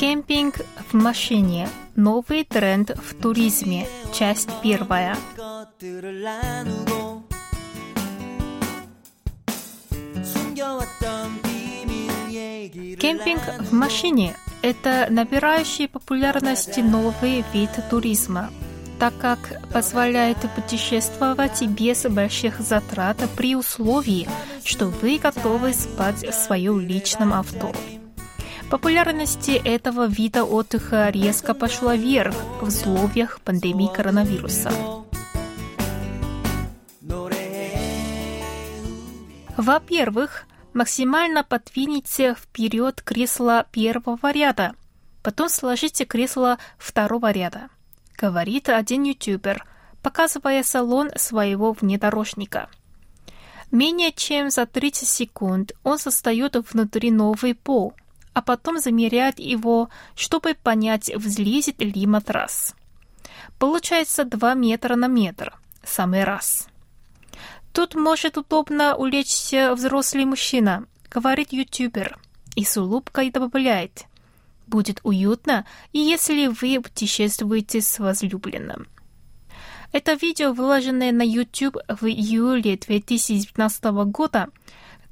Кемпинг в машине. Новый тренд в туризме. Часть первая. Кемпинг в машине – это набирающий популярность новый вид туризма, так как позволяет путешествовать без больших затрат при условии, что вы готовы спать в своем личном авто. Популярность этого вида отдыха резко пошла вверх в условиях пандемии коронавируса. Во-первых, максимально подвиньте вперед кресло первого ряда, потом сложите кресло второго ряда, говорит один ютубер, показывая салон своего внедорожника. Менее чем за 30 секунд он создает внутри новый пол, а потом замеряет его, чтобы понять, взлезет ли матрас. Получается 2 метра на метр, самый раз. Тут может удобно улечься взрослый мужчина, говорит ютубер, и с улыбкой добавляет. Будет уютно, если вы путешествуете с возлюбленным. Это видео, выложенное на YouTube в июле 2019 года,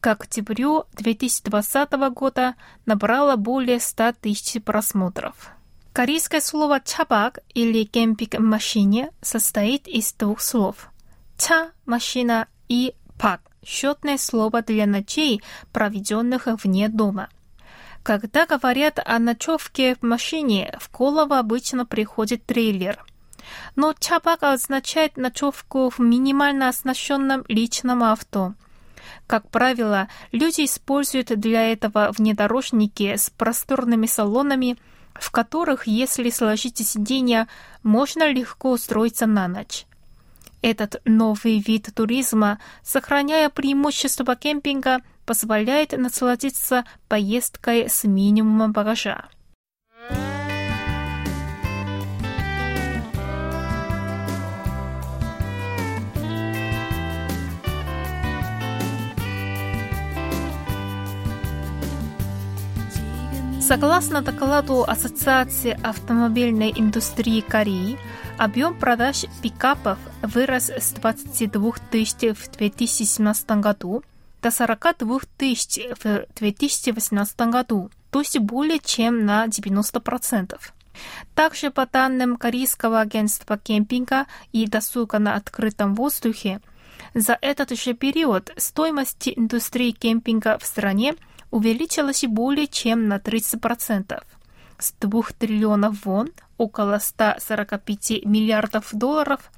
к октябрю 2020 года набрало более 100 тысяч просмотров. Корейское слово «чабак» или «кемпинг в машине» состоит из двух слов. «Ча» – машина и «пак» – счетное слово для ночей, проведенных вне дома. Когда говорят о ночевке в машине, в голову обычно приходит трейлер. Но чабак означает ночевку в минимально оснащенном личном авто – как правило, люди используют для этого внедорожники с просторными салонами, в которых, если сложить сиденья, можно легко устроиться на ночь. Этот новый вид туризма, сохраняя преимущества кемпинга, позволяет насладиться поездкой с минимумом багажа. Согласно докладу Ассоциации автомобильной индустрии Кореи, объем продаж пикапов вырос с 22 тысяч в 2017 году до 42 тысяч в 2018 году, то есть более чем на 90%. Также по данным Корейского агентства кемпинга и досуга на открытом воздухе, за этот же период стоимость индустрии кемпинга в стране – увеличилась более чем на 30%. С 2 триллионов вон, около 145 миллиардов долларов,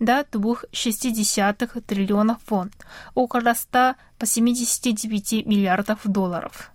до 2,6 триллионов вон, около 189 миллиардов долларов.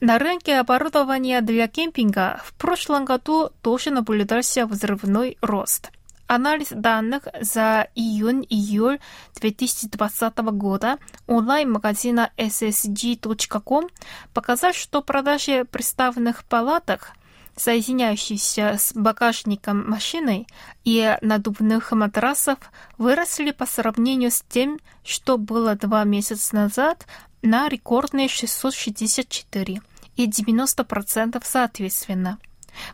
На рынке оборудования для кемпинга в прошлом году тоже наблюдался взрывной рост. Анализ данных за июнь-июль 2020 года онлайн-магазина ssg.com показал, что продажи представленных палаток, соединяющихся с багажником машины и надувных матрасов, выросли по сравнению с тем, что было два месяца назад на рекордные 664 и 90% соответственно.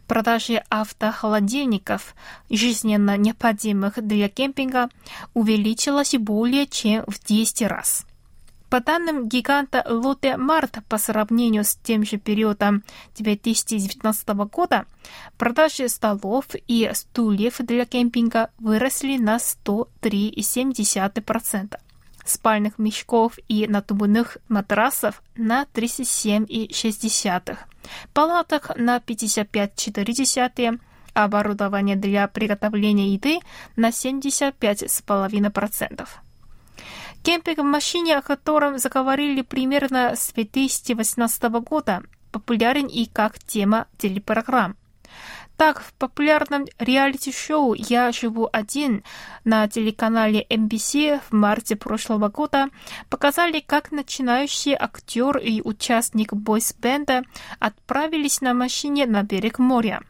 Продажи автохолодильников, жизненно необходимых для кемпинга, увеличилась более чем в 10 раз. По данным гиганта Lotte Mart по сравнению с тем же периодом 2019 года, продажи столов и стульев для кемпинга выросли на 103,7% спальных мешков и надувных матрасов на 37,6, палаток на 55,4, оборудование для приготовления еды на 75,5%. Кемпинг в машине, о котором заговорили примерно с 2018 года, популярен и как тема телепрограмм. Так, в популярном реалити-шоу «Я живу один» на телеканале MBC в марте прошлого года показали, как начинающий актер и участник бойс-бенда отправились на машине на берег моря.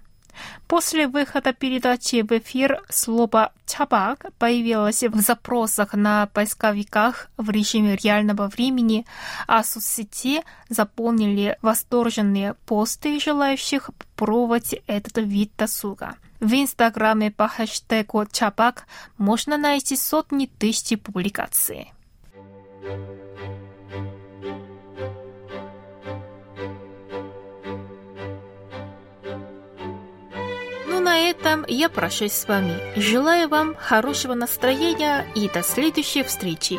После выхода передачи в эфир слово «чабак» появилось в запросах на поисковиках в режиме реального времени, а соцсети заполнили восторженные посты желающих попробовать этот вид досуга. В Инстаграме по хэштегу «чабак» можно найти сотни тысяч публикаций. на этом я прощаюсь с вами. Желаю вам хорошего настроения и до следующей встречи.